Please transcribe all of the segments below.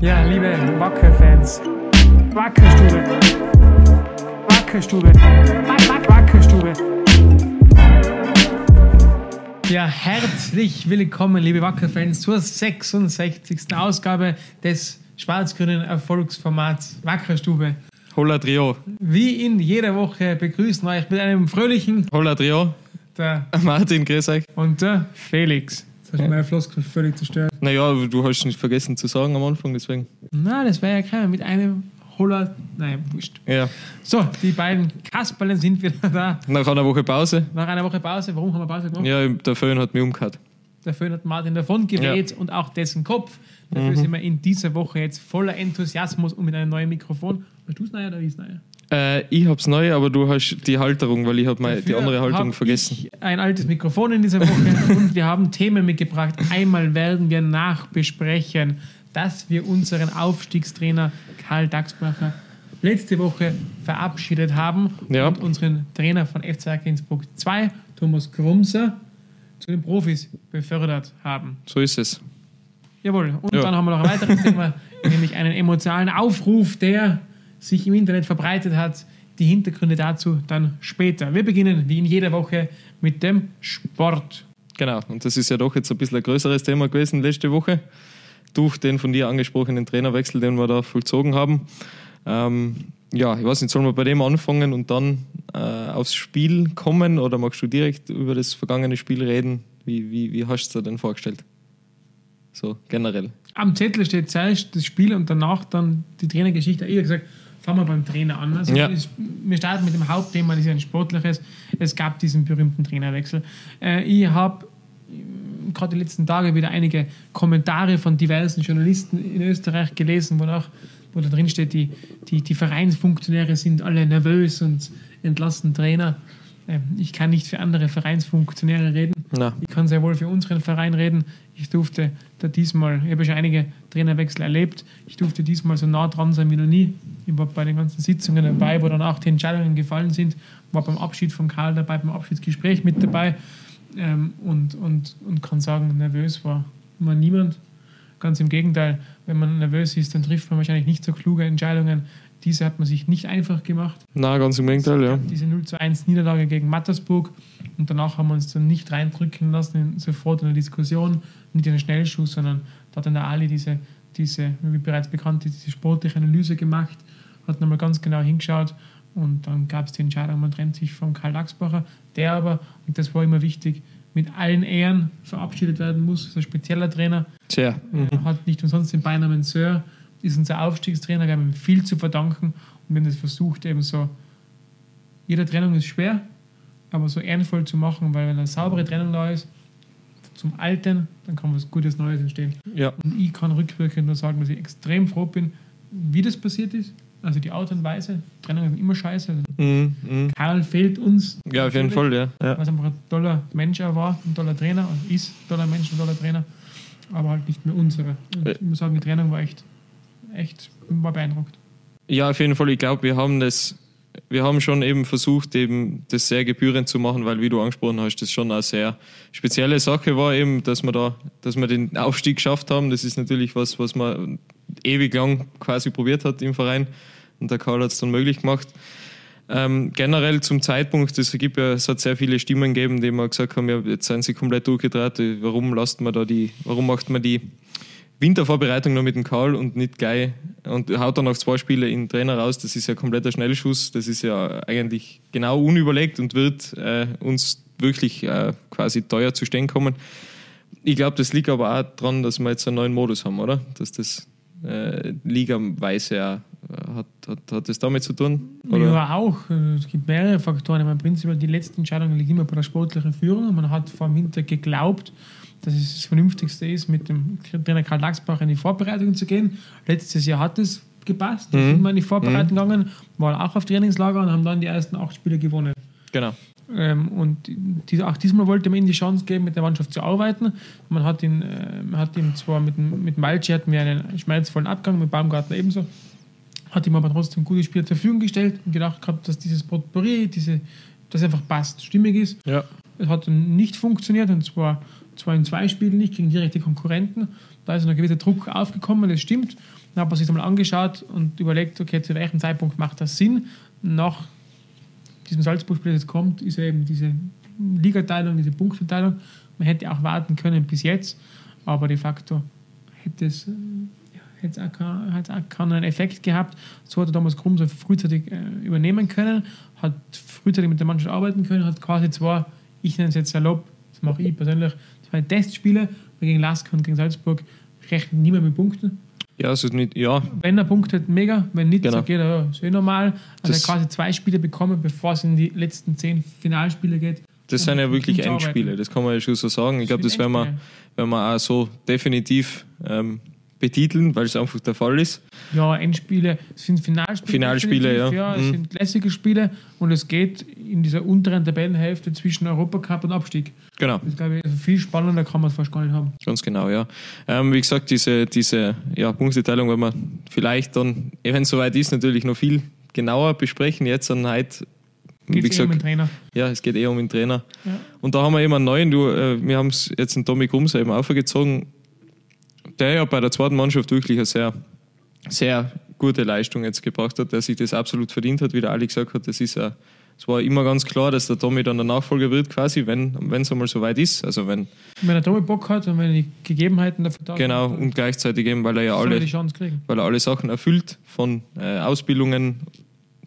Ja, liebe Wacker-Fans, Wackerstube, Wackerstube, Wack, Wack, Wackerstube. Ja, herzlich willkommen, liebe Wacker-Fans, zur 66. Ausgabe des schwarz-grünen Erfolgsformats Wackerstube. Holla Trio. Wie in jeder Woche begrüßen wir euch mit einem fröhlichen Holla Trio. der Martin, grüß euch. und der Felix. Jetzt hast du meine Floskel völlig zerstört. Naja, du hast nicht vergessen zu sagen am Anfang, deswegen. Na, das wäre ja keiner mit einem Holler. Nein, wurscht. Ja. So, die beiden Kasperlen sind wieder da. Nach einer Woche Pause. Nach einer Woche Pause. Warum haben wir Pause gemacht? Ja, der Föhn hat mich umgehört. Der Föhn hat Martin davon geweht und auch dessen Kopf. Dafür sind wir in dieser Woche jetzt voller Enthusiasmus und mit einem neuen Mikrofon. Hast du es neu oder wie ist es neu? Äh, ich hab's neu, aber du hast die Halterung, weil ich hab meine, die andere Halterung vergessen. Ich ein altes Mikrofon in dieser Woche und wir haben Themen mitgebracht. Einmal werden wir nachbesprechen, dass wir unseren Aufstiegstrainer Karl Daxbacher letzte Woche verabschiedet haben Ja. und unseren Trainer von FC Innsbruck 2, Thomas Grumser, zu den Profis befördert haben. So ist es. Jawohl. Und Ja. dann haben wir noch ein weiteres Thema, nämlich einen emotionalen Aufruf, der sich im Internet verbreitet hat. Die Hintergründe dazu dann später. Wir beginnen wie in jeder Woche mit dem Sport. Genau. Und das ist ja doch jetzt ein bisschen ein größeres Thema gewesen letzte Woche. Durch den von dir angesprochenen Trainerwechsel, den wir da vollzogen haben. Ähm, ja, ich weiß nicht, sollen wir bei dem anfangen und dann äh, aufs Spiel kommen oder magst du direkt über das vergangene Spiel reden? Wie, wie, wie hast du es dir denn vorgestellt? So generell. Am Zettel steht zuerst das Spiel und danach dann die Trainergeschichte. Ich habe gesagt, fangen wir beim Trainer an. Also Ja. es- wir starten mit dem Hauptthema, das ist ein sportliches. Es gab diesen berühmten Trainerwechsel. Äh, ich habe ähm, gerade die letzten Tage wieder einige Kommentare von diversen Journalisten in Österreich gelesen, wonach, wo da drin steht, die, die, die Vereinsfunktionäre sind alle nervös und entlassen Trainer. Ähm, Ich kann nicht für andere Vereinsfunktionäre reden. Na, Ich kann sehr wohl für unseren Verein reden. Ich durfte da diesmal, ich habe schon einige Trainerwechsel erlebt, ich durfte diesmal so nah dran sein wie noch nie. Ich war bei den ganzen Sitzungen dabei, wo danach die Entscheidungen gefallen sind, war beim Abschied von Karl dabei, beim Abschiedsgespräch mit dabei ähm, und, und, und kann sagen, nervös war, war niemand. Ganz im Gegenteil, wenn man nervös ist, dann trifft man wahrscheinlich nicht so kluge Entscheidungen. Diese hat man sich nicht einfach gemacht. na ganz im Gegenteil, ja. Diese 0 zu 1 Niederlage gegen Mattersburg und danach haben wir uns dann nicht reindrücken lassen, in, sofort in eine Diskussion, nicht in einen Schnellschuss, sondern da hat dann der Ali diese, diese, wie bereits bekannt, diese sportliche Analyse gemacht, hat nochmal ganz genau hingeschaut und dann gab es die Entscheidung, man trennt sich von Karl Lachsbacher, der aber, und das war immer wichtig, mit allen Ehren verabschiedet werden muss, ist ein spezieller Trainer, Tja. er hat nicht umsonst den Beinamen Sir, ist unser Aufstiegstrainer, wir haben ihm viel zu verdanken und wir haben das versucht, eben so, jede Trennung ist schwer, aber so ehrenvoll zu machen, weil wenn eine saubere Trennung da ist, zum Alten, dann kann was Gutes Neues entstehen. Ja. Und ich kann rückwirkend nur sagen, dass ich extrem froh bin, wie das passiert ist. Also die Art und Weise, Trennungen sind immer scheiße. Mhm, mhm. Karl fehlt uns. Ja, auf jeden Fall, ja. ja. Was einfach ein toller Mensch er war, ein toller Trainer, und ist ein toller Mensch, ein toller Trainer, aber halt nicht mehr unsere. Und ich muss sagen, die Trennung war echt, echt, war beeindruckt. Ja, auf jeden Fall. Ich glaube, wir haben das, wir haben schon eben versucht, eben das sehr gebührend zu machen, weil, wie du angesprochen hast, das schon eine sehr spezielle Sache war, eben, dass wir da, dass wir den Aufstieg geschafft haben. Das ist natürlich was, was man ewig lang quasi probiert hat im Verein. Und der Karl hat es dann möglich gemacht. Ähm, generell zum Zeitpunkt, es gibt ja, es hat sehr viele Stimmen gegeben, die mal gesagt haben, ja, jetzt sind sie komplett durchgedreht. Warum lasst man da die, warum macht man die Wintervorbereitung noch mit dem Karl und nicht geil und haut dann noch zwei Spiele in den Trainer raus. Das ist ja kompletter Schnellschuss. Das ist ja eigentlich genau unüberlegt und wird äh, uns wirklich äh, quasi teuer zu stehen kommen. Ich glaube, das liegt aber auch daran, dass wir jetzt einen neuen Modus haben, oder? Dass das äh, Liga-weise äh, hat, hat, hat das damit zu tun? Oder? Ja, auch. Äh, Es gibt mehrere Faktoren. Meine, prinzipiell die letzte Entscheidung liegt immer bei der sportlichen Führung. Man hat vor dem Winter geglaubt, dass es das Vernünftigste ist, mit dem Trainer Karl Lachsbach in die Vorbereitung zu gehen. Letztes Jahr hat es gepasst. Da Mhm. sind wir in die Vorbereitung gegangen, waren auch auf Trainingslager und haben dann die ersten acht Spiele gewonnen. Genau. Ähm, und die, auch diesmal wollte man ihm die Chance geben, mit der Mannschaft zu arbeiten. Man hat ihn, äh, man hat ihm zwar mit, mit dem Walci hatten wir einen schmerzvollen Abgang, mit Baumgartner ebenso, hat ihm aber trotzdem gute Spieler zur Verfügung gestellt und gedacht gehabt, dass dieses Potpourri, diese, das einfach passt, stimmig ist. Ja. Es hat nicht funktioniert und zwar zwar in zwei Spielen nicht gegen direkte Konkurrenten, da ist ein gewisser Druck aufgekommen, das stimmt. Dann hat man sich das mal angeschaut und überlegt, okay, zu welchem Zeitpunkt macht das Sinn? Nach diesem Salzburg-Spiel, das jetzt kommt, ist eben diese Ligateilung, diese Punkteteilung. Man hätte auch warten können bis jetzt, aber de facto hätte es, äh, hätte auch, kein- hätte auch keinen Effekt gehabt. So hat er Thomas Krum so frühzeitig äh, übernehmen können, hat frühzeitig mit der Mannschaft arbeiten können, hat quasi zwar, ich nenne es jetzt salopp, das mache ich persönlich, zwei Testspiele gegen Lask und gegen Salzburg, rechnet niemand mit Punkten. Ja, also nicht, ja, Wenn er punktet, mega. Wenn nicht, Genau. so geht er, ja, ist eh normal. Also Das- er quasi zwei Spiele bekommen, bevor es in die letzten zehn Finalspiele geht. das sind ja wirklich Endspiele, das kann man ja schon so sagen. Ich glaube, das werden wir, werden wir auch so definitiv ähm, betiteln, weil es einfach der Fall ist. Ja, Endspiele sind Finalspiele. Finalspiele, definitiv, ja. Es Mhm. sind lässige Spiele und es geht in dieser unteren Tabellenhälfte zwischen Europacup und Abstieg. Genau. Das glaube ich, also viel spannender kann man es fast gar nicht haben. Ganz genau, ja. Ähm, wie gesagt, diese, diese ja, Punkteteilung werden wir vielleicht dann, eh, wenn es soweit ist, natürlich noch viel genauer besprechen. Jetzt an heute, wie Geht es eh um den gesagt, Trainer. ja, es geht eher um den Trainer. Ja. Und da haben wir eben einen neuen, du, äh, wir haben es jetzt einen Tommy Grumser eben aufgezogen, der ja bei der zweiten Mannschaft wirklich eine sehr, sehr gute Leistung jetzt gebracht hat, der sich das absolut verdient hat, wie der Ali gesagt hat. Das ist ja, es war immer ganz klar, dass der Tommy dann der Nachfolger wird, quasi, wenn es einmal soweit ist. Also wenn, Wenn er Tommy Bock hat und wenn die Gegebenheiten dafür da genau, sind, und gleichzeitig eben, weil er ja er alle weil er alle Sachen erfüllt von äh, Ausbildungen,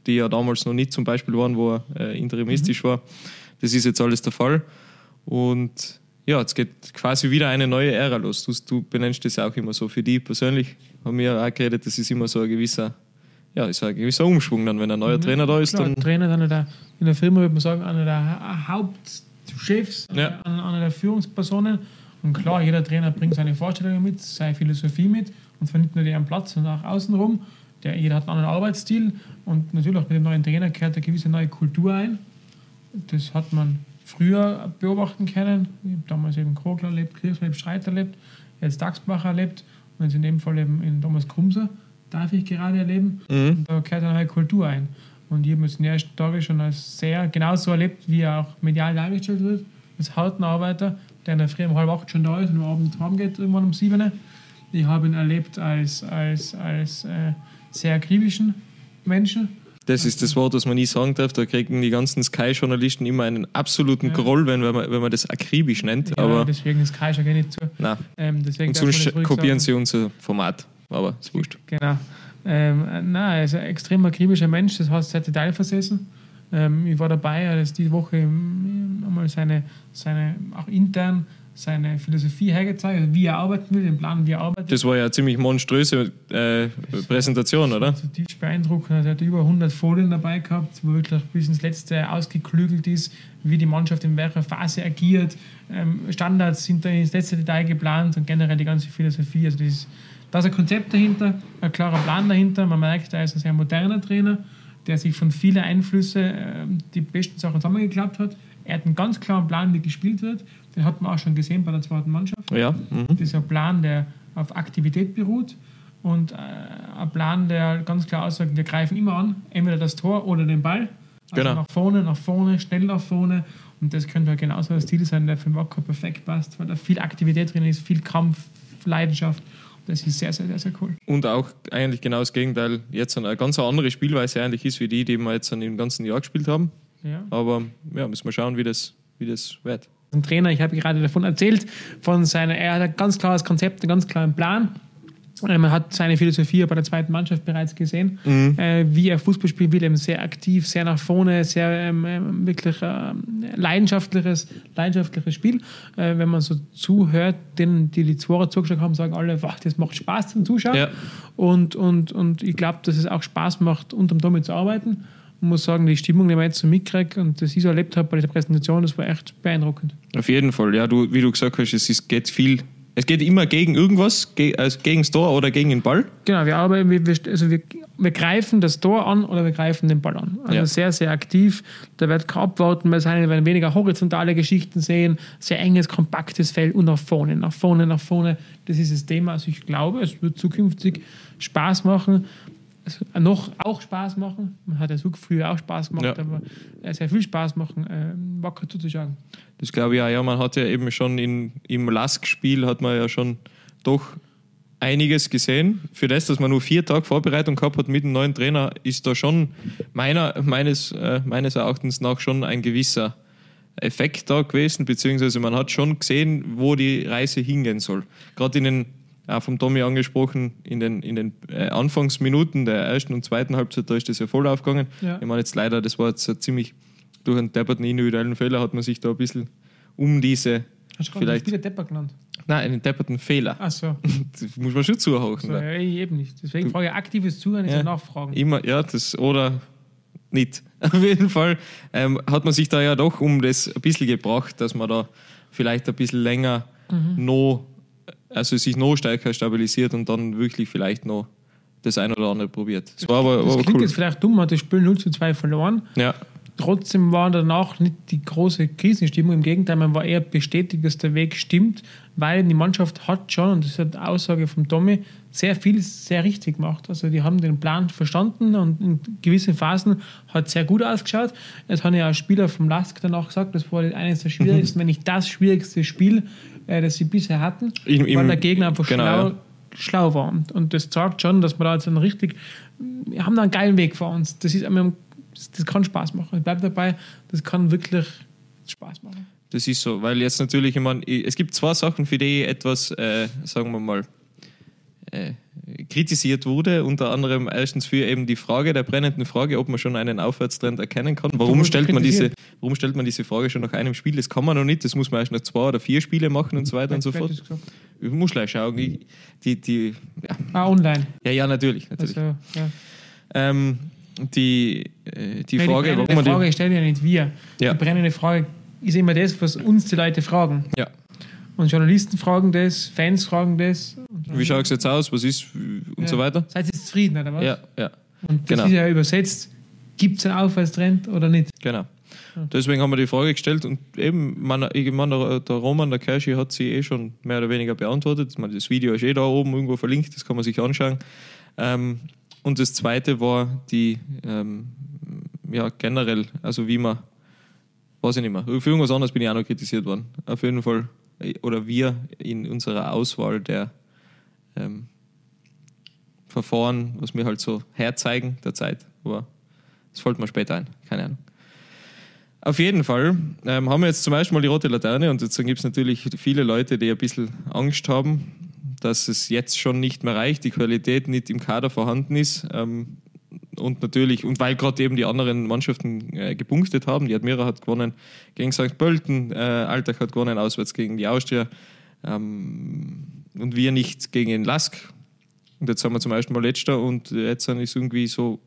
die ja damals noch nicht zum Beispiel waren, wo er äh, interimistisch war. Das ist jetzt alles der Fall. Und ja, jetzt geht quasi wieder eine neue Ära los. Du, du benennst das auch immer so. Für die persönlich haben wir auch geredet, das ist immer so ein gewisser, ja, ist ein gewisser Umschwung dann, wenn ein neuer Trainer da ist. Klar, Dann, Trainer ist einer der, in der Firma würde man sagen, einer der Ha- Hauptchefs, Ja. einer, einer der Führungspersonen. Und klar, jeder Trainer bringt seine Vorstellungen mit, seine Philosophie mit und zwar nicht nur die am Platz, sondern auch außenrum. Der, jeder hat einen anderen Arbeitsstil und natürlich auch mit dem neuen Trainer kehrt eine gewisse neue Kultur ein. Das hat man früher beobachten können. Ich habe damals eben Krogler erlebt, Kirchler erlebt, Streiter erlebt, jetzt Dachsbacher erlebt und jetzt in dem Fall eben in Thomas Krumser darf ich gerade erleben. Mhm. Da kehrt eine neue Kultur ein. Und ich habe es in der ersten Tage schon als sehr genauso erlebt, wie er auch medial dargestellt wird. Als Hautenarbeiter, der in der Früh um halb acht schon da ist und am Abend heimgeht, irgendwann um sieben. Ich habe ihn erlebt als, als, als äh, sehr akribischen Menschen. Das ist das Wort, das man nie sagen darf. Da kriegen die ganzen Sky-Journalisten immer einen absoluten Ja. Groll, wenn, wenn, man, wenn man das akribisch nennt. Ja, aber deswegen ist Kai schon gar nicht zu. nein. Ähm, deswegen Und sonst kopieren sagen. sie unser Format. Aber ist wurscht. Genau. Ähm, äh, nein, er ist ein extrem akribischer Mensch, das heißt, er hat Detail versessen. Ähm, ich war dabei, er hat die Woche ähm, einmal seine, seine, auch intern seine Philosophie hergezeigt, also wie er arbeiten will, den Plan, wie er arbeitet. Das war ja eine ziemlich monströse äh, Präsentation, oder? Zutiefst beeindruckend. Also er hat über 100 Folien dabei gehabt, wo wirklich bis ins Letzte ausgeklügelt ist, wie die Mannschaft in welcher Phase agiert. Ähm, Standards sind da ins letzte Detail geplant und generell die ganze Philosophie. Also das ist, da ist ein Konzept dahinter, ein klarer Plan dahinter. Man merkt, er ist ein sehr moderner Trainer, der sich von vielen Einflüssen ähm, die besten Sachen zusammengeklappt hat. Er hat einen ganz klaren Plan, wie gespielt wird. Den hat man auch schon gesehen bei der zweiten Mannschaft. Ja. Mhm. Das ist ein Plan, der auf Aktivität beruht und äh, ein Plan, der ganz klar aussagt, wir greifen immer an, entweder das Tor oder den Ball. Also Genau. nach vorne, nach vorne, schnell nach vorne. Und das könnte halt genauso ein Stil sein, der für den Wacker perfekt passt, weil da viel Aktivität drin ist, viel Kampf, Leidenschaft. Das ist sehr, sehr, sehr, sehr cool. Und auch eigentlich genau das Gegenteil. Jetzt eine ganz andere Spielweise eigentlich ist, wie die, die wir jetzt im ganzen Jahr gespielt haben. Ja. Aber ja, müssen wir schauen, wie das, wie das wird. Ein Trainer, ich habe gerade davon erzählt, von seiner, er hat ein ganz klares Konzept, einen ganz klaren Plan. Ähm, Er hat seine Philosophie bei der zweiten Mannschaft bereits gesehen, äh, wie er Fußball spielen will, eben sehr aktiv, sehr nach vorne, sehr ähm, ähm, wirklich ähm, leidenschaftliches, leidenschaftliches Spiel. Äh, wenn man so zuhört, denen, die die Zworer zugeschaut haben, sagen alle, "Wah, das macht Spaß zum Zuschauen. Ja. Und, und, und ich glaube, dass es auch Spaß macht, unterm Tommy zu arbeiten. Ich muss sagen, die Stimmung, die man jetzt so mitkriegt und das ich so erlebt habe bei dieser Präsentation, das war echt beeindruckend. Auf jeden Fall, ja, du, wie du gesagt hast, es ist, geht viel. Es geht immer gegen irgendwas, ge also gegen das Tor oder gegen den Ball. Genau, wir arbeiten, wir, also wir, wir greifen das Tor an oder wir greifen den Ball an. Also Ja. sehr, sehr aktiv. Da wird kein Abwarten wir werden weniger horizontale Geschichten sehen, sehr enges, kompaktes Feld und nach vorne, nach vorne, nach vorne. Das ist das Thema. Also ich glaube, es wird zukünftig Spaß machen. Noch auch Spaß machen. Man hat ja so früher auch Spaß gemacht, Ja. aber äh, sehr viel Spaß machen, äh, wacker zuzuschauen. Das glaube ich auch, ja. Man hat ja eben schon in, im Lask-Spiel hat man ja schon doch einiges gesehen. Für das, dass man nur vier Tage Vorbereitung gehabt hat mit dem neuen Trainer, ist da schon meiner, meines, äh, meines Erachtens nach schon ein gewisser Effekt da gewesen, beziehungsweise man hat schon gesehen, wo die Reise hingehen soll. Gerade in den, auch vom Tommy angesprochen, in den, in den äh, Anfangsminuten der ersten und zweiten Halbzeit, da ist das ja voll aufgegangen. Ja. Ich meine jetzt leider, das war jetzt so ziemlich, durch einen depperten individuellen Fehler hat man sich da ein bisschen um diese, Hast du gerade Vielleicht- Spieler Depper genannt? nein, einen depperten Fehler. Ach so. Das muss man schon zuhören. so ne? ja, ich eben nicht. Deswegen frage ich aktives Zuhören ist Ja. Nachfragen. Immer, ja, das, oder nicht. Auf jeden Fall ähm, hat man sich da ja doch um das ein bisschen gebracht, dass man da vielleicht ein bisschen länger noch, also sich noch stärker stabilisiert und dann wirklich vielleicht noch das ein oder andere probiert. Das war aber, das war aber klingt cool. jetzt vielleicht dumm, hat das Spiel 0 zu 2 verloren. Ja, Trotzdem war danach nicht die große Krisenstimmung. Im Gegenteil, man war eher bestätigt, dass der Weg stimmt, weil die Mannschaft hat schon, und das ist eine Aussage von Tommy, sehr viel sehr richtig gemacht. Also die haben den Plan verstanden und in gewissen Phasen hat es sehr gut ausgeschaut. Es haben ja auch Spieler vom Lask danach gesagt, das war eines der schwierigsten, wenn nicht das schwierigste Spiel, äh, das sie bisher hatten, Im- im- weil der Gegner einfach genau, schlau, ja. schlau war. Und, das zeigt schon, dass wir da jetzt einen richtig, wir haben da einen geilen Weg vor uns. Das ist, haben, das, das kann Spaß machen. Ich bleibe dabei, das kann wirklich Spaß machen. das ist so, weil jetzt natürlich, ich meine, es gibt zwei Sachen, für die ich etwas, äh, sagen wir mal, äh, kritisiert wurde, unter anderem erstens für eben die Frage, der brennenden Frage, ob man schon einen Aufwärtstrend erkennen kann. Warum stellt, man diese, warum stellt man diese Frage schon nach einem Spiel? Das kann man noch nicht, das muss man erst nach zwei oder vier Spiele machen und so weiter und so fort. Ich muss gleich schauen. Ich, die, die, ja. Ah, online. ja, ja, natürlich. natürlich. Also, ja. Ähm, die, äh, die Nein, Frage, die brennende Frage stellen ja nicht wir. Ja. Die brennende Frage ist immer das, was uns die Leute fragen. ja. Und Journalisten fragen das, Fans fragen das. Wie schaut es jetzt aus? Was ist? Und ja. so weiter. Seid ihr zufrieden, oder was? Ja, ja. Und das genau. ist ja übersetzt, gibt es einen Aufwärtstrend oder nicht? Genau. Deswegen haben wir die Frage gestellt und eben, man, ich meine, der, Roman, der Kershi, hat sie eh schon mehr oder weniger beantwortet. Meine, das Video ist eh da oben irgendwo verlinkt, das kann man sich anschauen. Ähm, und das zweite war die, ähm, ja, generell, also wie man, weiß ich nicht mehr, für irgendwas anderes bin ich auch noch kritisiert worden. Auf jeden Fall, oder wir in unserer Auswahl der ähm, Verfahren, was wir halt so herzeigen der Zeit. Aber das fällt mir später ein, keine Ahnung. Auf jeden Fall ähm, haben wir jetzt zum Beispiel mal die rote Laterne und jetzt gibt es natürlich viele Leute, die ein bisschen Angst haben, dass es jetzt schon nicht mehr reicht, die Qualität nicht im Kader vorhanden ist. Ähm, und natürlich, und weil gerade eben die anderen Mannschaften äh, gepunktet haben, die Admira hat gewonnen gegen St. Pölten, äh, Altach hat gewonnen auswärts gegen die Austria ähm, und wir nicht gegen den Lask. Und jetzt haben wir zum ersten Mal letzter und jetzt ist irgendwie so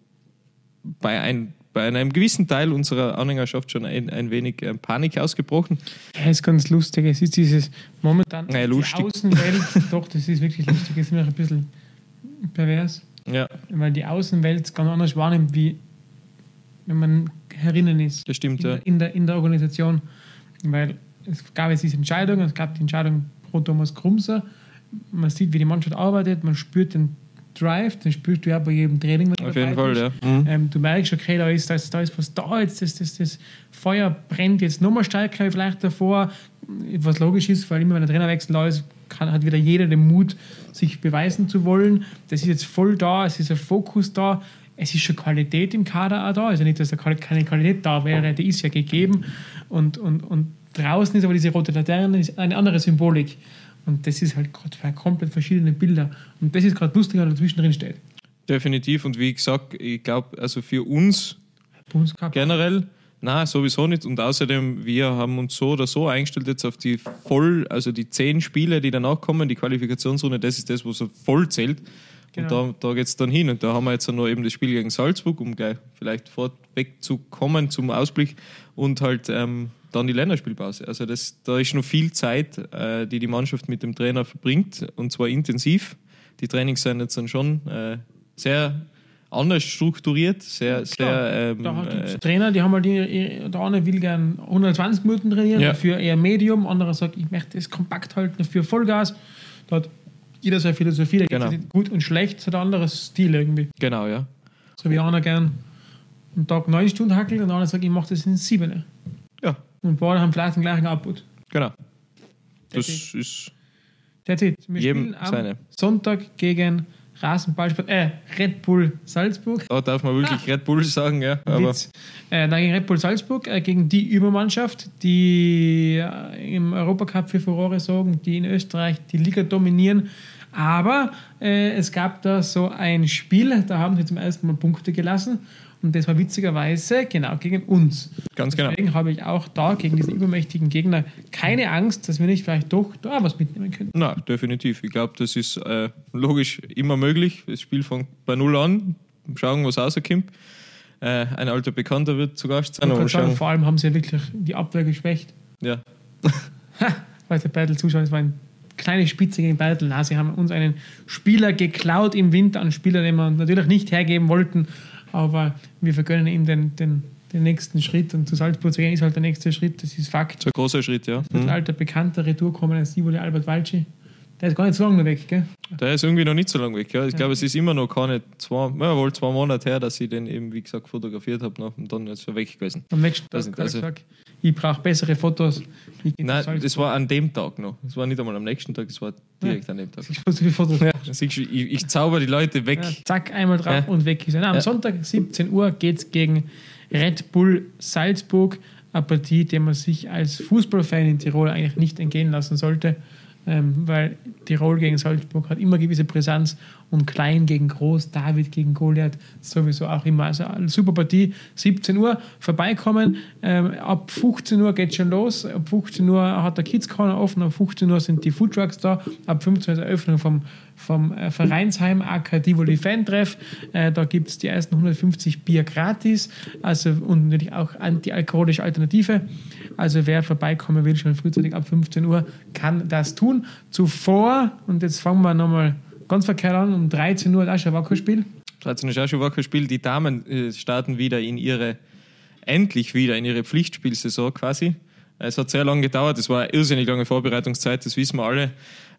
bei, ein, bei einem gewissen Teil unserer Anhängerschaft schon ein, ein wenig äh, Panik ausgebrochen. Ja, ist ganz lustig. Es ist dieses momentan Ja, lustig. die Außenwelt, doch, das ist wirklich lustig. Es ist mir ein bisschen pervers, Ja, weil die Außenwelt ganz anders wahrnimmt, wie wenn man herinnen ist. das stimmt. in, Ja. der, in, der, in der Organisation. Weil es gab jetzt diese Entscheidung, es gab die Entscheidung pro Thomas Krumser. Man sieht, wie die Mannschaft arbeitet, man spürt den Drive, den spürst du ja bei jedem Training. wenn du Auf jeden Fall, ja. Mhm. Ähm, du merkst, okay, da ist, da ist, da ist was da, jetzt das, das, das Feuer brennt jetzt nochmal stärker vielleicht davor, was logisch ist, weil immer wenn der Trainerwechsel da ist, kann, hat wieder jeder den Mut, sich beweisen zu wollen. Das ist jetzt voll da, es ist ein Fokus da, es ist schon Qualität im Kader auch da. Also nicht, dass da keine Qualität da wäre, die ist ja gegeben. Und, und, und draußen ist aber diese rote Laterne, ist eine andere Symbolik. Und das ist halt gerade zwei komplett verschiedene Bilder. Und das ist gerade lustig, was dazwischen drin steht. Definitiv. Und wie gesagt, ich glaube, also für uns generell, na sowieso nicht. Und außerdem, wir haben uns so oder so eingestellt jetzt auf die voll, also die zehn Spiele, die danach kommen, die Qualifikationsrunde, das ist das, was so voll zählt. Genau. Und da, da geht es dann hin. Und da haben wir jetzt noch eben das Spiel gegen Salzburg, um gleich vielleicht vorweg zu kommen zum Ausblick. Und halt ähm, dann die Länderspielpause. Also das, da ist noch viel Zeit, äh, die die Mannschaft mit dem Trainer verbringt. Und zwar intensiv. Die Trainings sind jetzt dann schon äh, sehr anders strukturiert, sehr, Klar. sehr ähm, Da äh, Trainer, die haben halt, die, der eine will gern 120 Minuten trainieren, Ja. dafür eher Medium, anderer sagt, ich möchte es kompakt halten, dafür Vollgas. Da hat jeder seine Philosophie, da Genau. gut und schlecht, hat ein anderes Stil irgendwie. Genau, ja. So wie einer gern am Tag neun Stunden hackelt und andere sagt, ich mache das in sieben. Ja, Und beide haben vielleicht den gleichen Output. genau. Das That's ist That's it. Wir Jedem seine. Sonntag gegen Rasenballsport, äh, Red Bull Salzburg. Da darf man wirklich Red Bull sagen, ja. Aber Witz. Äh, dann gegen Red Bull Salzburg, äh, gegen die Übermannschaft, die äh, im Europacup für Furore sorgen, die in Österreich die Liga dominieren. Aber äh, es gab da so ein Spiel, da haben sie zum ersten Mal Punkte gelassen. Und das war witzigerweise genau gegen uns. ganz genau. Deswegen habe ich auch da gegen diesen übermächtigen Gegner keine Angst, dass wir nicht vielleicht doch da was mitnehmen können. Na, definitiv. Ich glaube, das ist äh, logisch immer möglich. Das Spiel fängt bei Null an. Schauen, was rauskommt. Äh, ein alter Bekannter wird zu Gast sein. Und sagen, vor allem haben sie ja wirklich die Abwehr geschwächt. Ja, Weil der Battle zuschaut, es war ein kleine Spitze gegen Battle. Na, sie haben uns einen Spieler geklaut im Winter, einen Spieler, den wir natürlich nicht hergeben wollten, aber wir vergönnen ihm den, den, den nächsten Schritt und zu Salzburg zu gehen ist halt der nächste Schritt, das ist Fakt. so ein großer Schritt, ja. Ein Mhm. alter bekannter Retour kommen als Sivoli Albert Walci. Der ist gar nicht so lange weg, gell? Der ist irgendwie noch nicht so lange weg. Ja. Ich glaube, es ist immer noch keine zwei, ja, wohl zwei Monate her, dass ich den eben, wie gesagt, fotografiert habe noch und dann ist er weg gewesen. Am nächsten Tag hat also- gesagt, ich brauche bessere Fotos. Nein, das war an dem Tag noch. Das war nicht einmal am nächsten Tag, das war direkt an dem Tag. Ich muss so viele Fotos. Ja, siehst du, ich, ich zauber die Leute weg. Ja, zack, einmal drauf Ja. und weg ist er. Na, Am Ja. Sonntag, 17 Uhr, geht es gegen Red Bull Salzburg. Eine Partie, die man sich als Fußballfan in Tirol eigentlich nicht entgehen lassen sollte, ähm, weil Tirol gegen Salzburg hat immer gewisse Brisanz und Klein gegen Groß, David gegen Goliath sowieso auch immer. Also super Partie, 17 Uhr vorbeikommen. Ähm, ab 15 Uhr geht schon los. Ab 15 Uhr hat der Kids Corner offen, ab 15 Uhr sind die Foodtrucks da. Ab 15 Uhr ist Eröffnung vom, vom äh, Vereinsheim AK Tivoli Fan-Treff. Äh, da gibt es die ersten 150 Bier gratis also, und natürlich auch antialkoholische Alternative. Also wer vorbeikommen will, schon frühzeitig ab 15 Uhr, kann das tun. Zuvor, und jetzt fangen wir nochmal ganz verkehrt an, um 13 Uhr, ist ein Wackerspiel. 13 ist auch schon wacker Spiel. Die Damen äh, starten wieder in ihre, endlich wieder in ihre Pflichtspielsaison quasi. Es hat sehr lange gedauert, es war eine irrsinnig lange Vorbereitungszeit, das wissen wir alle.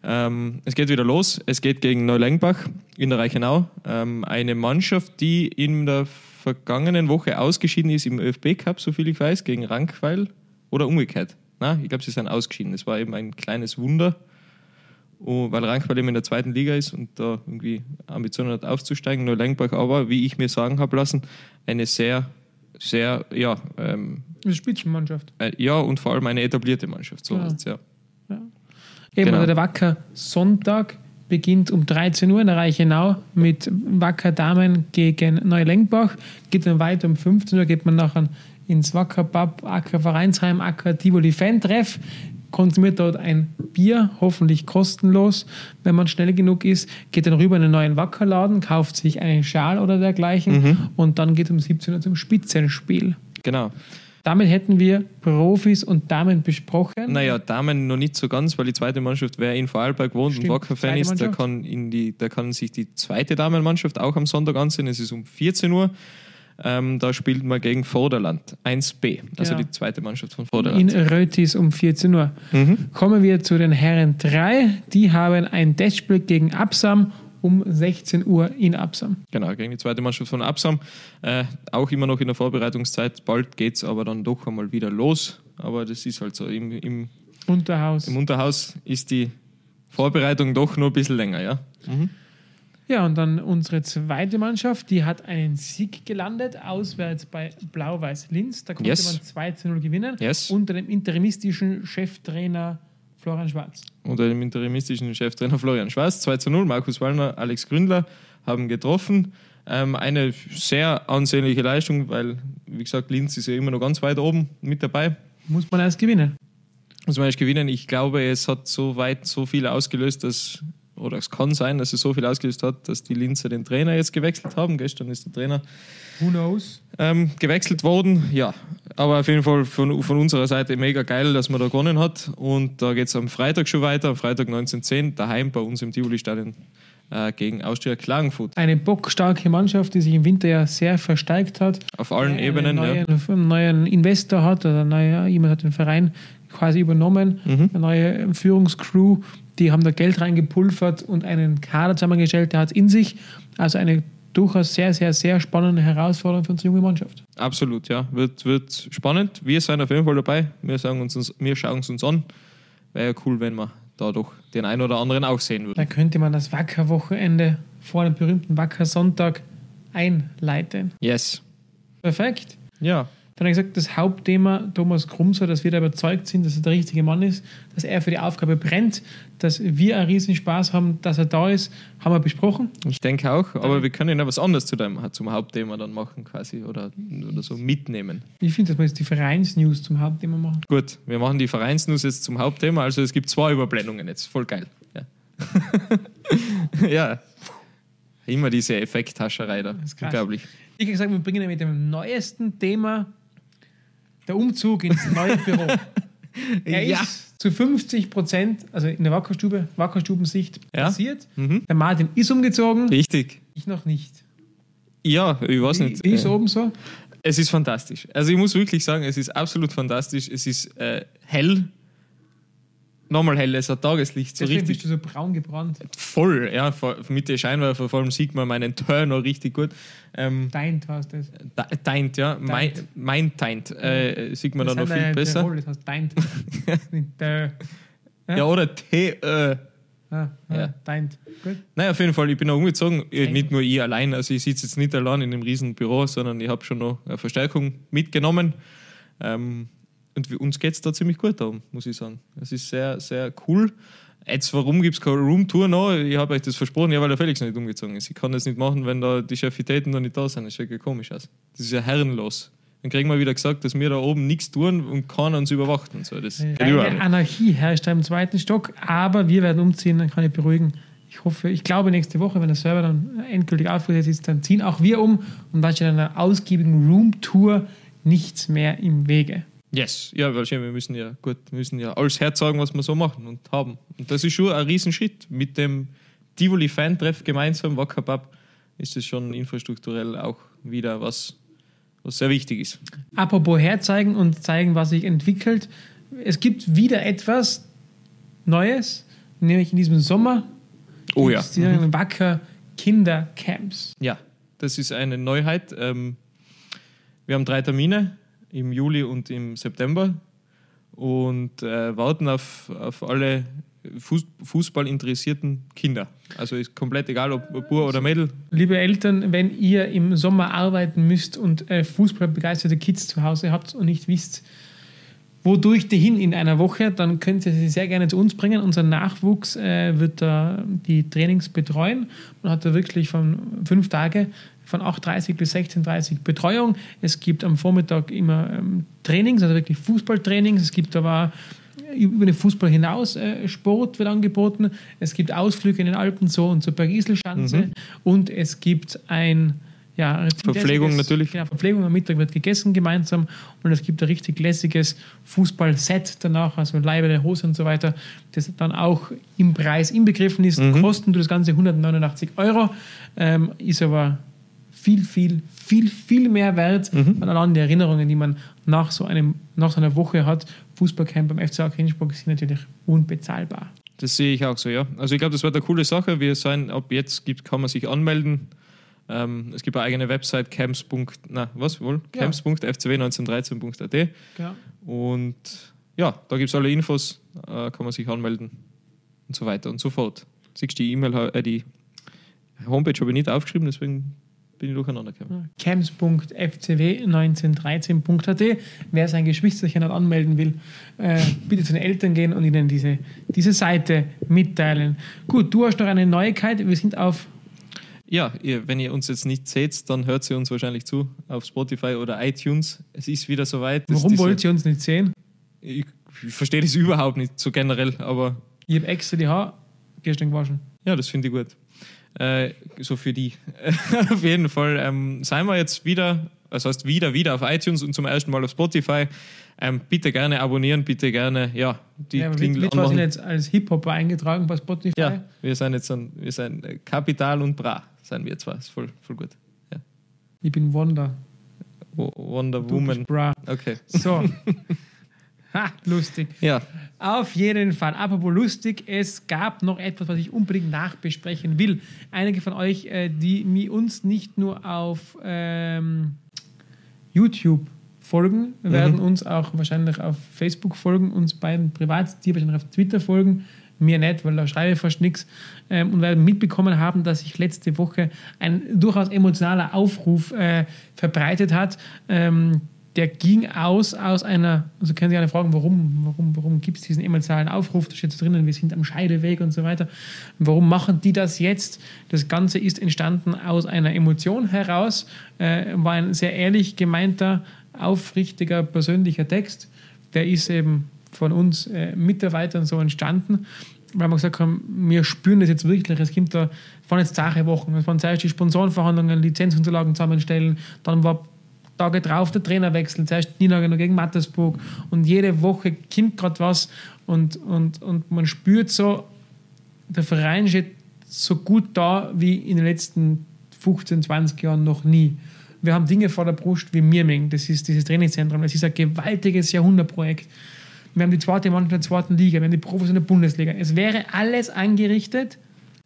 Ähm, es geht wieder los, es geht gegen Neulengbach in der Reichenau. Ähm, eine Mannschaft, die in der vergangenen Woche ausgeschieden ist im ÖFB-Cup, soviel ich weiß, gegen Rankweil oder umgekehrt. Na, ich glaube, sie sind ausgeschieden. Es war eben ein kleines Wunder. Weil Rankweil eben in der zweiten Liga ist und da irgendwie Ambitionen hat aufzusteigen. Nur Lengbach aber, wie ich mir sagen habe lassen, eine sehr, sehr, ja, ähm, ist Spitzenmannschaft. äh, ja und vor allem eine etablierte Mannschaft. So Ja. heißt's, ja. Eben, Genau. also der Wacker Sonntag beginnt um 13 Uhr in der Reichenau mit Wacker Damen gegen Neulengbach. Geht dann weiter um 15 Uhr, geht man nachher ins Wacker Pub, Acker Vereinsheim, Acker Tivoli Fan-Treff. Konsumiert dort ein Bier, hoffentlich kostenlos, wenn man schnell genug ist. Geht dann rüber in einen neuen Wackerladen, kauft sich einen Schal oder dergleichen Mhm. und dann geht um 17 Uhr zum Spitzenspiel. Genau. Damit hätten wir Profis und Damen besprochen. Naja, Damen noch nicht so ganz, weil die zweite Mannschaft, wer in Vorarlberg wohnt Stimmt, und Wacker-Fan ist, der kann, in die, der kann sich die zweite Damenmannschaft auch am Sonntag ansehen. Es ist um 14 Uhr. Ähm, da spielt man gegen Vorderland 1b, also Ja. die zweite Mannschaft von in Vorderland. Rötis um 14 Uhr. Mhm. Kommen wir zu den Herren 3. Die haben ein Testspiel gegen Absam um 16 Uhr in Absam. Genau, gegen die zweite Mannschaft von Absam. Äh, auch immer noch in der Vorbereitungszeit. Bald geht es aber dann doch einmal wieder los. Aber das ist halt so. Im, im, Unterhaus. im Unterhaus ist die Vorbereitung doch nur ein bisschen länger, ja. Ja, und dann unsere zweite Mannschaft, die hat einen Sieg gelandet, auswärts bei Blau-Weiß Linz. Da konnte Yes. man 2 zu 0 gewinnen. Yes. Unter dem interimistischen Cheftrainer Florian Schwarz. Unter dem interimistischen Cheftrainer Florian Schwarz. 2 zu 0. Markus Wallner, Alex Gründler haben getroffen. Ähm, eine sehr ansehnliche Leistung, weil, wie gesagt, Linz ist ja immer noch ganz weit oben mit dabei. Muss man erst gewinnen. muss man erst gewinnen. Ich glaube, es hat so weit so viel ausgelöst, dass, oder es kann sein, dass es so viel ausgelöst hat, dass die Linzer den Trainer jetzt gewechselt haben. Gestern ist der Trainer Who knows? ähm, gewechselt worden. Ja, aber auf jeden Fall von, von unserer Seite mega geil, dass man da gewonnen hat. Und da geht es am Freitag schon weiter, am Freitag 19.10 daheim bei uns im Tivoli-Stadion äh, gegen Austria Klagenfurt. Eine bockstarke Mannschaft, die sich im Winter ja sehr versteigt hat. Auf allen Ebenen. einen Ja. neuen, einen neuen Investor hat oder naja, jemand hat den Verein quasi übernommen, Mhm. eine neue Führungscrew, Die haben da Geld reingepulvert und einen Kader zusammengestellt, der hat es in sich. Also eine durchaus sehr, sehr, sehr spannende Herausforderung für unsere junge Mannschaft. Absolut, ja. Wird, wird spannend. Wir sind auf jeden Fall dabei. Wir, sagen uns, wir schauen es uns an. Wäre ja cool, wenn wir da doch den einen oder anderen auch sehen würden. Da könnte man das Wacker-Wochenende vor dem berühmten Wacker-Sonntag einleiten. Yes. Perfekt. Ja. Dann habe ich gesagt, das Hauptthema Thomas Krumser, dass wir da überzeugt sind, dass er der richtige Mann ist, dass er für die Aufgabe brennt, dass wir einen riesen Spaß haben, dass er da ist, haben wir besprochen. Ich denke auch, aber wir können ja was anderes zu deinem, zum Hauptthema dann machen quasi oder, oder so mitnehmen. Ich finde, dass wir jetzt die Vereinsnews zum Hauptthema machen. Gut, wir machen die Vereinsnews jetzt zum Hauptthema, also es gibt zwei Überblendungen jetzt, voll geil. Ja. ja. Immer diese Effekthascherei da, ist unglaublich. Ich habe gesagt, wir bringen mit dem neuesten Thema der Umzug ins neue Büro. Er Ja. ist zu 50 Prozent, also in der Wackerstube, Wackerstubensicht Ja. passiert. Mhm. Der Martin ist umgezogen, Richtig. ich noch nicht. Ja, ich weiß nicht. wie ist Äh, oben so? Es ist fantastisch. Also ich muss wirklich sagen, es ist absolut fantastisch. Es ist äh, hell. Nochmal hell, es hat Tageslicht, so Deswegen richtig bist du so braun gebrannt. voll. Ja, vor- mit den Scheinwerfer vor allem sieht man meinen Turn noch richtig gut. Ähm, Deint heißt das. Deint, ja. Mein, mein Deint. Äh, sieht man da noch Das viel besser. Tirol, das heißt Deint. Nicht der- Ja, oder T. Äh. ah, ah, Ja. Deint. Gut. Naja, auf jeden Fall, ich bin auch umgezogen. Äh, Nicht nur ich allein, also ich sitze jetzt nicht allein in einem riesen Büro, sondern ich habe schon noch eine Verstärkung mitgenommen. Ähm, und uns geht es da ziemlich gut darum, muss ich sagen. Es ist sehr, sehr cool. Jetzt, warum gibt es keine Roomtour noch? Ich habe euch das versprochen, ja, weil der Felix noch nicht umgezogen ist. Ich kann das nicht machen, wenn da die Chefitäten noch nicht da sind. Das schaut ja komisch aus. Das ist ja herrenlos. Dann kriegen wir wieder gesagt, dass wir da oben nichts tun und keiner uns überwacht und so. Das überhaupt Eine. Anarchie herrscht da im zweiten Stock, aber wir werden umziehen, dann kann ich beruhigen. Ich hoffe, ich glaube nächste Woche, wenn der Server dann endgültig aufgesetzt ist, dann ziehen auch wir um und dann steht einer ausgiebigen Roomtour nichts mehr im Wege. Yes, ja, weil wir müssen ja gut, wir müssen ja alles herzeigen, was wir so machen und haben. Und das ist schon ein Riesenschritt. Mit dem Tivoli Fan-Treff gemeinsam, Wackerbab, ist das schon infrastrukturell auch wieder was, was sehr wichtig ist. Apropos herzeigen und zeigen, was sich entwickelt. Es gibt wieder etwas Neues, nämlich in diesem Sommer. Oh ja. mhm. Wacker Kindercamps. Ja, das ist eine Neuheit. Ähm, wir haben drei Termine im Juli und im September und äh, warten auf, auf alle Fuß, Fußball interessierten Kinder. Also ist komplett egal, ob Bur oder Mädel. Liebe Eltern, wenn ihr im Sommer arbeiten müsst und äh, fußballbegeisterte Kids zu Hause habt und nicht wisst, wodurch die hin in einer Woche, dann könnt ihr sie sehr gerne zu uns bringen. Unser Nachwuchs äh, wird da die Trainings betreuen. Man hat da wirklich von fünf Tage von 8.30 bis 16.30 Betreuung. Es gibt am Vormittag immer ähm, Trainings, also wirklich Fußballtrainings. Es gibt aber über den Fußball hinaus äh, Sport wird angeboten. Es gibt Ausflüge in den Alpen so und zur Bergiselschanze Mhm. und es gibt ein ja, Verpflegung lässiges- natürlich. Genau, Verpflegung am Mittag wird gegessen gemeinsam und es gibt ein richtig lässiges Fußballset danach, also Leibe, Hose und so weiter, das dann auch im Preis inbegriffen ist. Mhm. Kosten tut das Ganze 189 Euro, ähm, ist aber viel, viel, viel, viel mehr wert Mhm. an allein die Erinnerungen, die man nach so, einem, nach so einer Woche hat. Fußballcamp beim FC Innsbruck sind natürlich unbezahlbar. Das sehe ich auch so, ja. Also ich glaube, das wird eine coole Sache. Wir sein, ab jetzt gibt, kann man sich anmelden. Ähm, es gibt eine eigene Website, camps. Na, was wohl? Ja. camps.fcw1913.at. Ja. Und ja, da gibt es alle Infos, äh, kann man sich anmelden und so weiter und so fort. Siehst du die E-Mail, äh, die Homepage habe ich nicht aufgeschrieben, deswegen bin ich durcheinander gekommen. camps.fcw1913.at. Wer sein Geschwisterchen dann anmelden will, äh, bitte zu den Eltern gehen und ihnen diese, diese Seite mitteilen. Gut, du hast noch eine Neuigkeit. Wir sind auf Ja, ihr, wenn ihr uns jetzt nicht seht, dann hört ihr uns wahrscheinlich zu auf Spotify oder iTunes. Es ist wieder soweit. Warum diese- wollt ihr uns nicht sehen? Ich, ich verstehe das überhaupt nicht so generell, aber Ich habe extra die Haare gestern gewaschen. ja, das finde ich gut. Äh, so für die. auf jeden Fall ähm, seien wir jetzt wieder, das heißt wieder, wieder auf iTunes und zum ersten Mal auf Spotify. Ähm, bitte gerne abonnieren, bitte gerne, ja, die Ja, Klingel mit, mit was sind anmachen. jetzt als Hip-Hopper eingetragen bei Spotify? Ja, wir sind jetzt ein, wir sind Kapital und Bra, sind wir zwar, ist voll, voll gut. Ich bin Wonder. Wo- Wonder Du Woman. Bra. Okay. So. Lustig. Ja. Auf jeden Fall. Apropos lustig, es gab noch etwas, was ich unbedingt nachbesprechen will. Einige von euch, äh, die mi- uns nicht nur auf ähm, YouTube folgen, werden uns auch wahrscheinlich auf Facebook folgen, uns beiden privat, die wahrscheinlich auf Twitter folgen. Mir nicht, weil da schreibe ich fast nichts. Ähm, und werden mitbekommen haben, dass sich letzte Woche ein durchaus emotionaler Aufruf äh, verbreitet hat. Ähm, der ging aus aus einer, also können Sie alle fragen, warum, warum, warum gibt es diesen emotionalen Aufruf? Da steht so drinnen, wir sind am Scheideweg und so weiter. Warum machen die das jetzt? Das Ganze ist entstanden aus einer Emotion heraus, äh, war ein sehr ehrlich gemeinter, aufrichtiger, persönlicher Text. Der ist eben von uns äh, Mitarbeitern so entstanden, weil wir gesagt haben, wir spüren das jetzt wirklich. Es gibt da, waren jetzt zahre Wochen, es waren zuerst die Sponsorenverhandlungen, Lizenzunterlagen zusammenstellen, dann war Tage drauf der Trainerwechsel, zuerst Niederlage noch gegen Mattersburg und jede Woche kommt gerade was und, und, und man spürt so, der Verein steht so gut da wie in den letzten 15, 20 Jahren noch nie. Wir haben Dinge vor der Brust wie Mirming, das ist dieses Trainingszentrum, das ist ein gewaltiges Jahrhundertprojekt. Wir haben die zweite Mannschaft in der zweiten Liga, wir haben die Profis in der Bundesliga. Es wäre alles angerichtet,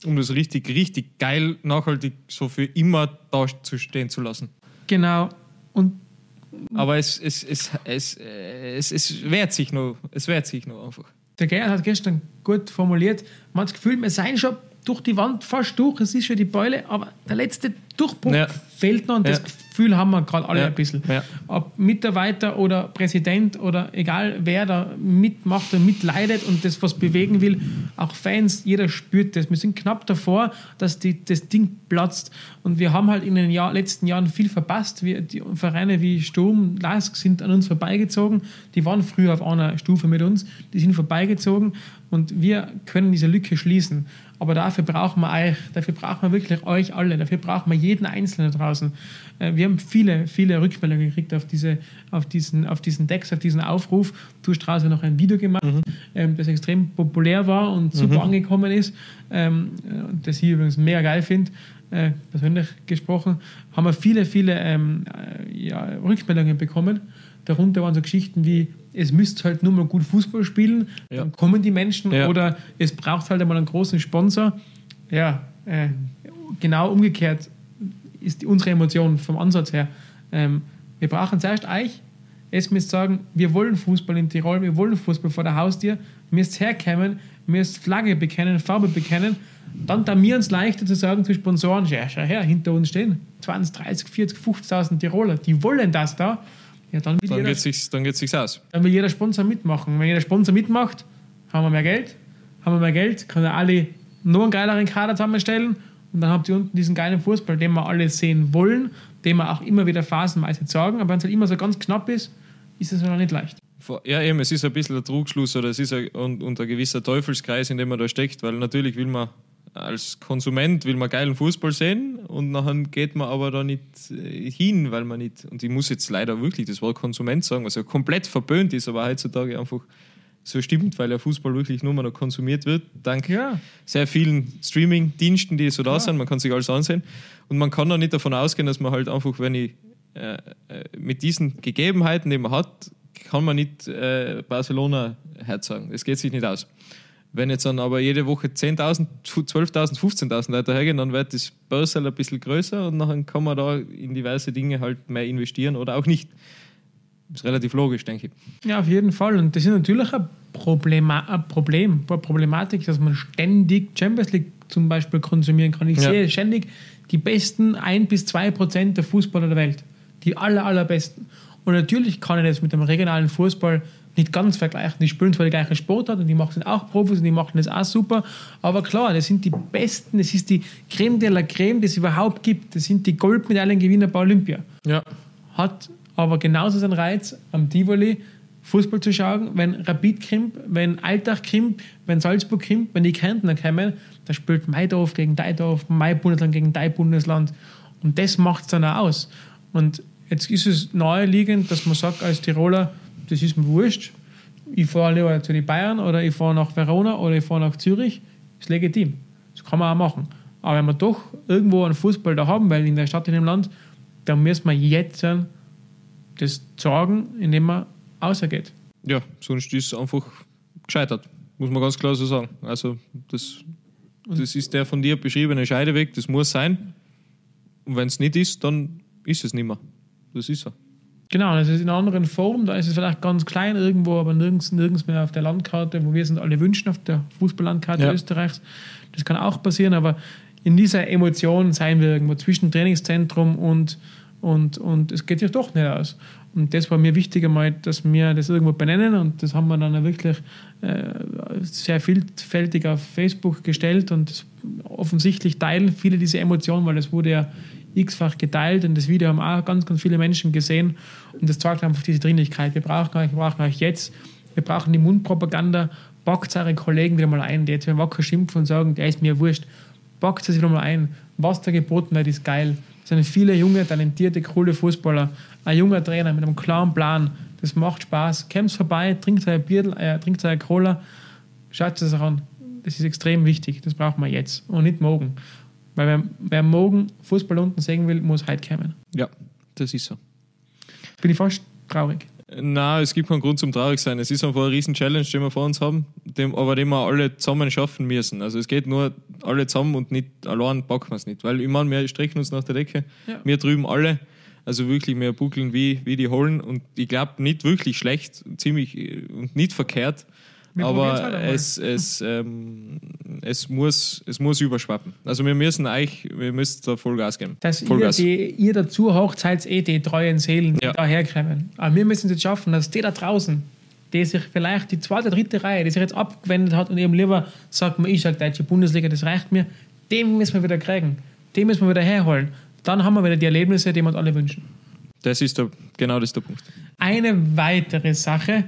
Um das richtig, richtig geil, nachhaltig so für immer da zu stehen zu lassen. genau. Und Aber es, es, es, es, es, es wehrt sich noch. Es wehrt sich noch einfach. Der Gerhard hat gestern gut formuliert, man hat das Gefühl, wir seien schon durch die Wand fast durch, es ist schon die Beule, aber der letzte Durchbruch Ja. fehlt noch und das Ja. Gefühl haben wir gerade alle Ja. ein bisschen. Ob Mitarbeiter oder Präsident oder egal wer da mitmacht und mitleidet und das was bewegen will, auch Fans, jeder spürt das. Wir sind knapp davor, dass die, das Ding platzt und wir haben halt in den Jahr, letzten Jahren viel verpasst. Wir, die Vereine wie Sturm, Lask sind an uns vorbeigezogen, die waren früher auf einer Stufe mit uns, die sind vorbeigezogen und wir können diese Lücke schließen. Aber dafür brauchen wir euch, dafür brauchen wir wirklich euch alle, dafür brauchen wir jeden Einzelnen da draußen. Äh, Wir haben viele, viele Rückmeldungen gekriegt auf, diese, auf, diesen, auf diesen Text, auf diesen Aufruf. Du hast draußen noch ein Video gemacht, ähm, das extrem populär war und super angekommen ist. Ähm, äh, das ich übrigens mega geil finde, äh, persönlich gesprochen, haben wir viele, viele ähm, äh, ja, Rückmeldungen bekommen. Darunter waren so Geschichten wie, es müsst halt nur mal gut Fußball spielen, Ja. dann kommen die Menschen Ja. oder es braucht halt einmal einen großen Sponsor. Ja, äh, genau umgekehrt ist unsere Emotion vom Ansatz her. Ähm, wir brauchen zuerst euch. Es müsst sagen, wir wollen Fußball in Tirol, wir wollen Fußball vor der Haustür, müsst herkommen, müsst Flagge bekennen, Farbe bekennen. Dann da mir uns leichter zu sagen zu Sponsoren, ja, schau her, hinter uns stehen 20, 30, 40, 50.000 Tiroler, die wollen das da. Ja, dann will Dann jeder geht sich's, dann geht's sich's aus. dann will jeder Sponsor mitmachen. Wenn jeder Sponsor mitmacht, haben wir mehr Geld. Haben wir mehr Geld, kann er alle noch einen geileren Kader zusammenstellen und dann habt ihr unten diesen geilen Fußball, den wir alle sehen wollen, den wir auch immer wieder phasenweise sagen. Aber wenn es halt immer so ganz knapp ist, ist es noch nicht leicht. Ja, eben, es ist ein bisschen ein Trugschluss oder es ist ein, und, und ein gewisser Teufelskreis, in dem man da steckt, weil natürlich will man als Konsument will man geilen Fußball sehen und nachher geht man aber da nicht äh, hin, weil man nicht, und ich muss jetzt leider wirklich das Wort Konsument sagen, was ja komplett verböhnt ist, aber heutzutage einfach so stimmt, weil der Fußball wirklich nur mal noch konsumiert wird, dank Ja. sehr vielen Streaming-Diensten, die so da Klar. sind. Man kann sich alles ansehen. Und man kann auch nicht davon ausgehen, dass man halt einfach, wenn ich äh, äh, mit diesen Gegebenheiten, die man hat, kann man nicht äh, Barcelona herzagen. Das geht sich nicht aus. Wenn jetzt dann aber jede Woche 10.000, 12.000, 15.000 Leute hergehen, dann wird das Börsel ein bisschen größer und dann kann man da in diverse Dinge halt mehr investieren oder auch nicht. Ist relativ logisch, denke ich. Ja, auf jeden Fall. Und das ist natürlich ein, Problema ein Problem, eine Problematik, dass man ständig Champions League zum Beispiel konsumieren kann. Ich Ja. sehe ständig die besten 1 bis 2 Prozent der Fußballer der Welt. Die aller, allerbesten. Und natürlich kann ich das mit dem regionalen Fußball nicht ganz vergleichen. Die spielen zwar die gleiche Sportart und die machen auch Profis und die machen das auch super. Aber klar, das sind die Besten, das ist die Creme de la Creme, die es überhaupt gibt. Das sind die Goldmedaillengewinner bei Olympia Ja. hat aber genauso seinen Reiz am Tivoli Fußball zu schauen, wenn Rapid kommt, wenn Alltag kommt, wenn Salzburg kommt, wenn die Kärntner kommen, da spielt mein Dorf gegen dein Dorf, mein Bundesland gegen dein Bundesland und das macht es dann auch aus. Und jetzt ist es naheliegend, dass man sagt als Tiroler, das ist mir wurscht, ich fahre lieber zu den Bayern oder ich fahre nach Verona oder ich fahre nach Zürich, ist legitim. Das kann man auch machen. Aber wenn wir doch irgendwo einen Fußball da haben, weil in der Stadt, in dem Land, dann müssen wir jetzt das sagen, indem man außergeht. Ja, sonst ist es einfach gescheitert, muss man ganz klar so sagen. Also das, das ist der von dir beschriebene Scheideweg, das muss sein. Und wenn es nicht ist, dann ist es nicht mehr. Das ist so. Genau, das ist in einer anderen Form, da ist es vielleicht ganz klein irgendwo, aber nirgends, nirgends mehr auf der Landkarte, wo wir sind alle wünschen, auf der Fußballlandkarte Ja. Österreichs. Das kann auch passieren, aber in dieser Emotion seien wir irgendwo zwischen Trainingszentrum und, und, und es geht sich doch nicht aus. Und das war mir wichtig einmal, dass wir das irgendwo benennen. Und das haben wir dann wirklich äh, sehr vielfältig auf Facebook gestellt und offensichtlich teilen viele diese Emotionen, weil das wurde ja x-fach geteilt. Und das Video haben auch ganz, ganz viele Menschen gesehen. Und das zeigt einfach diese Dringlichkeit. Wir brauchen euch, wir brauchen euch jetzt, wir brauchen die Mundpropaganda, packt eure Kollegen wieder mal ein, die jetzt wacker schimpfen und sagen, der ist mir wurscht, packt es wieder mal ein, was da geboten wird, ist geil. Es sind viele junge, talentierte, coole Fußballer, ein junger Trainer mit einem klaren Plan, das macht Spaß. Kämmt vorbei, trinkt euer Bier, äh, trinkt euer Cola, schaut es euch an. Das ist extrem wichtig, das brauchen wir jetzt und nicht morgen. Weil wer, wer morgen Fußball unten sehen will, muss heute kommen. Ja, das ist so. Bin ich fast traurig. Na, es gibt keinen Grund zum traurig sein. Es ist einfach eine riesen Challenge, die wir vor uns haben, dem, aber den wir alle zusammen schaffen müssen. Also es geht nur alle zusammen und nicht allein packen wir es nicht. Weil ich meine, wir strecken uns nach der Decke. Ja. Wir drüben alle. Also wirklich, wir buckeln wie, wie die Holen und ich glaube nicht wirklich schlecht, ziemlich äh, und nicht verkehrt. Wir aber halt es, es, ähm, es, muss, es muss überschwappen. Also wir müssen eigentlich, wir müssen da Vollgas geben. Dass ihr, Vollgas. die, ihr dazu hocht, seid eh die treuen Seelen, Ja. da herkommen. Aber wir müssen es jetzt schaffen, dass die da draußen, die sich vielleicht die zweite, dritte Reihe, die sich jetzt abgewendet hat und eben lieber sagt, man, ich sage deutsche Bundesliga, das reicht mir, den müssen wir wieder kriegen. Den müssen wir wieder herholen. Dann haben wir wieder die Erlebnisse, die wir uns alle wünschen. Das ist der, genau das ist der Punkt. Eine weitere Sache,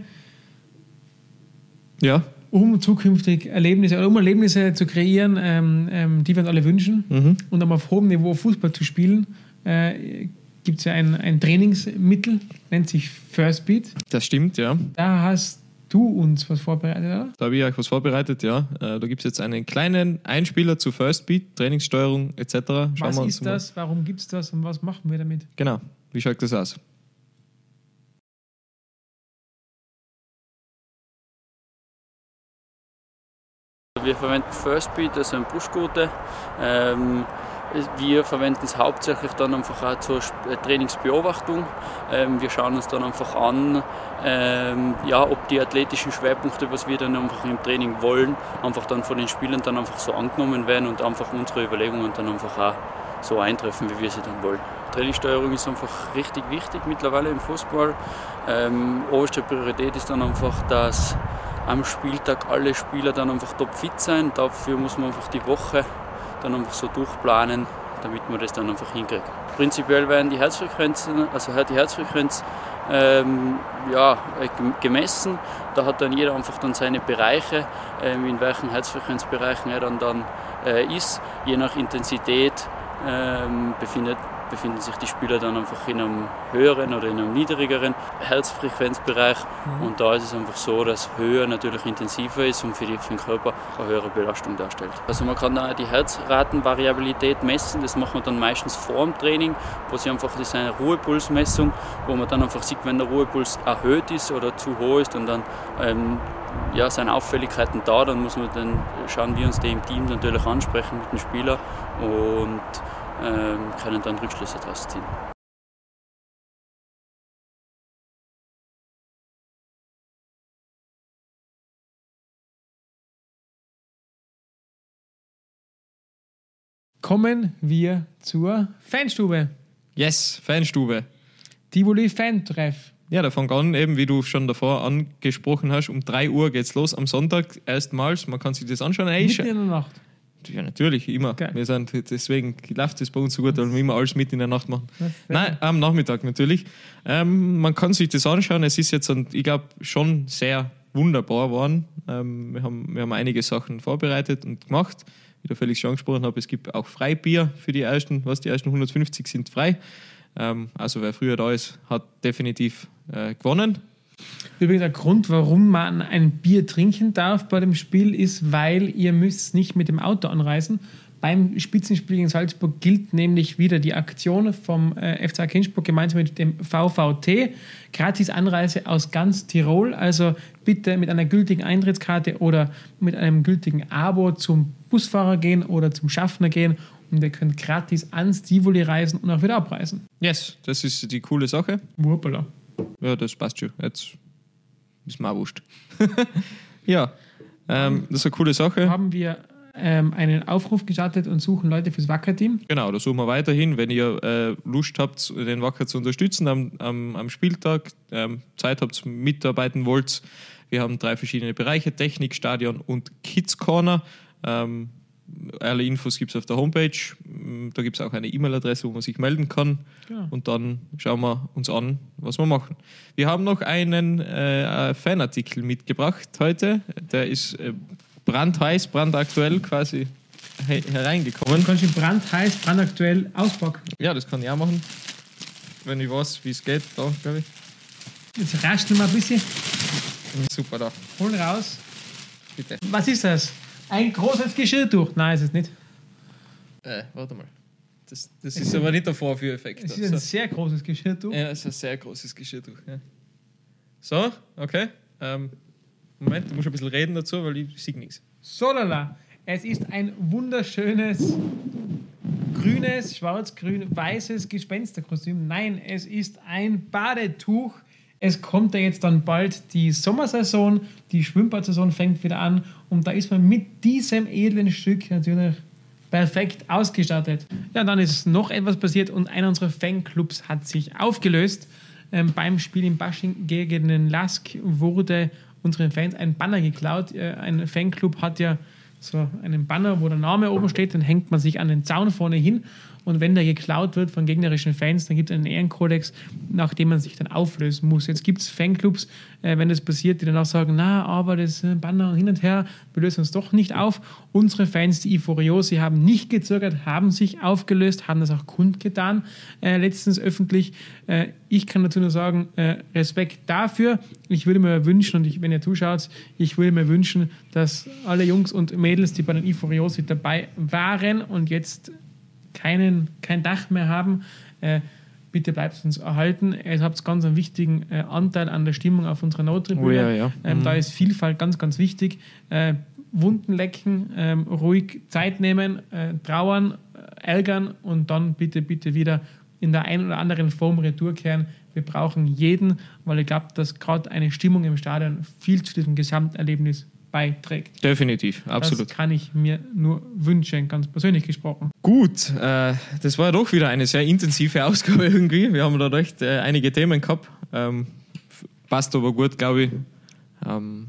Ja, um zukünftig Erlebnisse oder um Erlebnisse zu kreieren, ähm, ähm, die wir uns alle wünschen Mhm. und um auf hohem Niveau Fußball zu spielen, äh, gibt es ja ein, ein Trainingsmittel, nennt sich First Beat. das stimmt, ja. Da hast du uns was vorbereitet, oder? Da habe ich euch was vorbereitet, ja. Äh, Da gibt es jetzt einen kleinen Einspieler zu First Beat, Trainingssteuerung etc. Schauen was wir uns ist mal- das? Warum gibt es das und was machen wir damit? Genau. Wie schaut das aus? Wir verwenden Firstbeat, also ein Pushgurte. Ähm, wir verwenden es hauptsächlich dann einfach auch zur äh, Trainingsbeobachtung. Ähm, wir schauen uns dann einfach an, ähm, ja, ob die athletischen Schwerpunkte, was wir dann einfach im Training wollen, einfach dann von den Spielern dann einfach so angenommen werden und einfach unsere Überlegungen dann einfach auch so eintreffen, wie wir sie dann wollen. Trainingssteuerung ist einfach richtig wichtig mittlerweile im Fußball. Ähm, oberste Priorität ist dann einfach, dass am Spieltag alle Spieler dann einfach topfit sein. Dafür muss man einfach die Woche dann einfach so durchplanen, damit man das dann einfach hinkriegt. Prinzipiell werden die Herzfrequenzen, also die Herzfrequenz ähm, ja, äh, gem- gemessen. Da hat dann jeder einfach dann seine Bereiche, ähm, in welchen Herzfrequenzbereichen er dann, dann äh, ist. Je nach Intensität ähm, befindet, befinden sich die Spieler dann einfach in einem höheren oder in einem niedrigeren Herzfrequenzbereich. Und da ist es einfach so, dass höher natürlich intensiver ist und für, die, für den Körper eine höhere Belastung darstellt. Also man kann da die Herzratenvariabilität messen, das macht man dann meistens vor dem Training, wo sie einfach, das ist eine Ruhepulsmessung, wo man dann einfach sieht, wenn der Ruhepuls erhöht ist oder zu hoch ist und dann ähm, ja, sind Auffälligkeiten da, dann muss man dann schauen, wir uns die im Team natürlich ansprechen mit dem Spieler und können dann Rückschlüsse daraus ziehen. Kommen wir zur Fanstube. Yes, Fanstube. Tivoli Fan-Treff. Ja, da fängt an, eben wie du schon davor angesprochen hast, um 3 Uhr geht's los am Sonntag erstmals. Man kann sich das anschauen. Ey, Mitten in der Nacht. Ja, natürlich, immer. Geil. Wir sind, deswegen läuft das bei uns so gut, weil wir immer alles mit in der Nacht machen. Nein, am Nachmittag natürlich. Ähm, man kann sich das anschauen. Es ist jetzt, ein- ich glaube, schon sehr wunderbar geworden. Ähm, wir, haben, wir haben einige Sachen vorbereitet und gemacht. Wie der Felix schon angesprochen hat, es gibt auch Freibier für die ersten, was die ersten 150 sind frei. Ähm, also wer früher da ist, hat definitiv äh, gewonnen. Übrigens, der Grund, warum man ein Bier trinken darf bei dem Spiel, ist, weil ihr müsst nicht mit dem Auto anreisen. Beim Spitzenspiel gegen Salzburg gilt nämlich wieder die Aktion vom äh, FC Kinsburg gemeinsam mit dem VVT. Gratis Anreise aus ganz Tirol. Also bitte mit einer gültigen Eintrittskarte oder mit einem gültigen Abo zum Busfahrer gehen oder zum Schaffner gehen und ihr könnt gratis ans Tivoli reisen und auch wieder abreisen. Yes, das ist die coole Sache. Wurpala. Ja, das passt schon. Jetzt ist mir auch wurscht. ja, ähm, das ist eine coole Sache. Haben wir ähm, einen Aufruf gestartet und suchen Leute fürs Wacker-Team. Genau, da suchen wir weiterhin. Wenn ihr äh, Lust habt, den Wacker zu unterstützen am, am, am Spieltag, ähm, Zeit habt, mitarbeiten wollt, wir haben drei verschiedene Bereiche: Technik, Stadion und Kids Corner. Ähm, alle Infos gibt es auf der Homepage. Da gibt es auch eine E-Mail-Adresse, wo man sich melden kann. Genau. Und dann schauen wir uns an, was wir machen. Wir haben noch einen äh, Fanartikel mitgebracht heute. Der ist äh, brandheiß, brandaktuell quasi he hereingekommen. Du kannst ihn brandheiß, brandaktuell auspacken. Ja, das kann ich auch machen. Wenn ich weiß, wie es geht, da, glaube ich. Jetzt rascheln wir ein bisschen, Super, da. holen raus. Bitte. Was ist das? Ein großes Geschirrtuch. Nein, ist es nicht. Äh, warte mal. Das, das ist aber nicht der Vorführeffekt. Es ist ein Also. sehr großes Geschirrtuch. Ja, es ist ein sehr großes Geschirrtuch. Ja. So, okay. Ähm, Moment, du musst ein bisschen reden dazu, weil ich sehe nichts. Solala. Es ist ein wunderschönes grünes, schwarz-grün, weißes Gespensterkostüm. Nein, es ist ein Badetuch. Es kommt ja jetzt dann bald die Sommersaison, die Schwimmbadsaison fängt wieder an und da ist man mit diesem edlen Stück natürlich perfekt ausgestattet. Ja, dann ist noch etwas passiert und einer unserer Fanclubs hat sich aufgelöst. Ähm, beim Spiel in Basching gegen den Lask wurde unseren Fans ein Banner geklaut. Äh, ein Fanclub hat ja so einen Banner, wo der Name oben steht, dann hängt man sich an den Zaun vorne hin. Und wenn der geklaut wird von gegnerischen Fans, dann gibt es einen Ehrenkodex, nach dem man sich dann auflösen muss. Jetzt gibt es Fanclubs, äh, wenn das passiert, die dann auch sagen, na, aber das äh, Banner hin und her, wir lösen uns doch nicht auf. Unsere Fans, die Iforiosi, haben nicht gezögert, haben sich aufgelöst, haben das auch kundgetan, äh, letztens öffentlich. Äh, ich kann dazu nur sagen, äh, Respekt dafür. Ich würde mir wünschen, und ich, wenn ihr zuschaut, ich würde mir wünschen, dass alle Jungs und Mädels, die bei den Iforiosi dabei waren und jetzt keinen, kein Dach mehr haben, äh, bitte bleibt uns erhalten. Ihr habt ganz einen wichtigen äh, Anteil an der Stimmung auf unserer Nottribüne. Oh ja, ja. Ähm, Mhm. Da ist Vielfalt ganz, ganz wichtig. Äh, Wunden lecken, ähm, ruhig Zeit nehmen, äh, trauern, äh, ärgern und dann bitte, bitte wieder in der einen oder anderen Form retour kehren. Wir brauchen jeden, weil ich glaube, dass gerade eine Stimmung im Stadion viel zu diesem Gesamterlebnis beiträgt. Definitiv, absolut. Das kann ich mir nur wünschen, ganz persönlich gesprochen. Gut, äh, das war doch wieder eine sehr intensive Ausgabe irgendwie. Wir haben da recht äh, einige Themen gehabt. Ähm, passt aber gut, glaube ich. Ähm,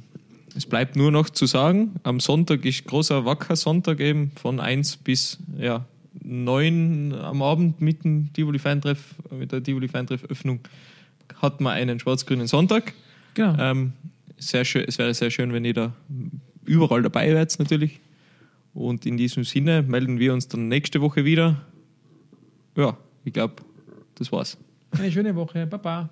es bleibt nur noch zu sagen, am Sonntag ist großer Wacker-Sonntag eben von 1 bis ja, 9 am Abend mit dem Tivoli-Feintreff, mit der Tivoli-Feintreff-Öffnung hat man einen schwarz-grünen Sonntag. Genau. Ähm, sehr schön, es wäre sehr schön, wenn ihr da überall dabei wärt, natürlich. Und in diesem Sinne melden wir uns dann nächste Woche wieder. Ja, ich glaube, das war's. Eine schöne Woche. Baba.